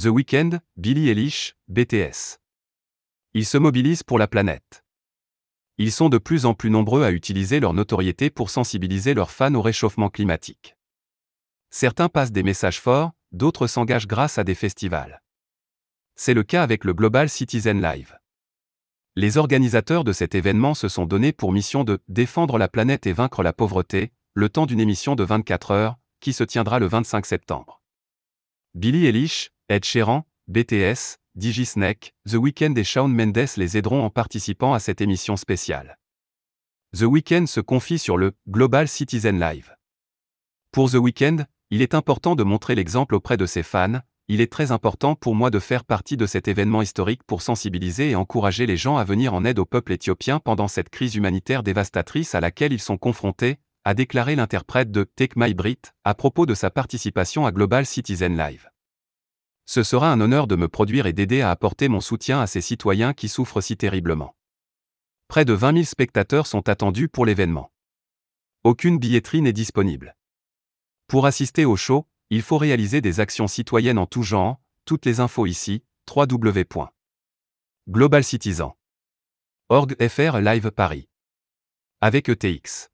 The Weeknd, Billie Eilish, BTS. Ils se mobilisent pour la planète. Ils sont de plus en plus nombreux à utiliser leur notoriété pour sensibiliser leurs fans au réchauffement climatique. Certains passent des messages forts, d'autres s'engagent grâce à des festivals. C'est le cas avec le Global Citizen Live. Les organisateurs de cet événement se sont donnés pour mission de défendre la planète et vaincre la pauvreté, le temps d'une émission de 24 heures, qui se tiendra le 25 septembre. Billy Eilish, Ed Sheeran, BTS, DigiSnake, The Weeknd et Shawn Mendes les aideront en participant à cette émission spéciale. The Weeknd se confie sur le Global Citizen Live. Pour The Weeknd, il est important de montrer l'exemple auprès de ses fans, il est très important pour moi de faire partie de cet événement historique pour sensibiliser et encourager les gens à venir en aide au peuple éthiopien pendant cette crise humanitaire dévastatrice à laquelle ils sont confrontés, a déclaré l'interprète de Take My Brit à propos de sa participation à Global Citizen Live. Ce sera un honneur de me produire et d'aider à apporter mon soutien à ces citoyens qui souffrent si terriblement. Près de 20 000 spectateurs sont attendus pour l'événement. Aucune billetterie n'est disponible. Pour assister au show, il faut réaliser des actions citoyennes en tout genre, toutes les infos ici, www.globalcitizen.org FR Live Paris. Avec ETX.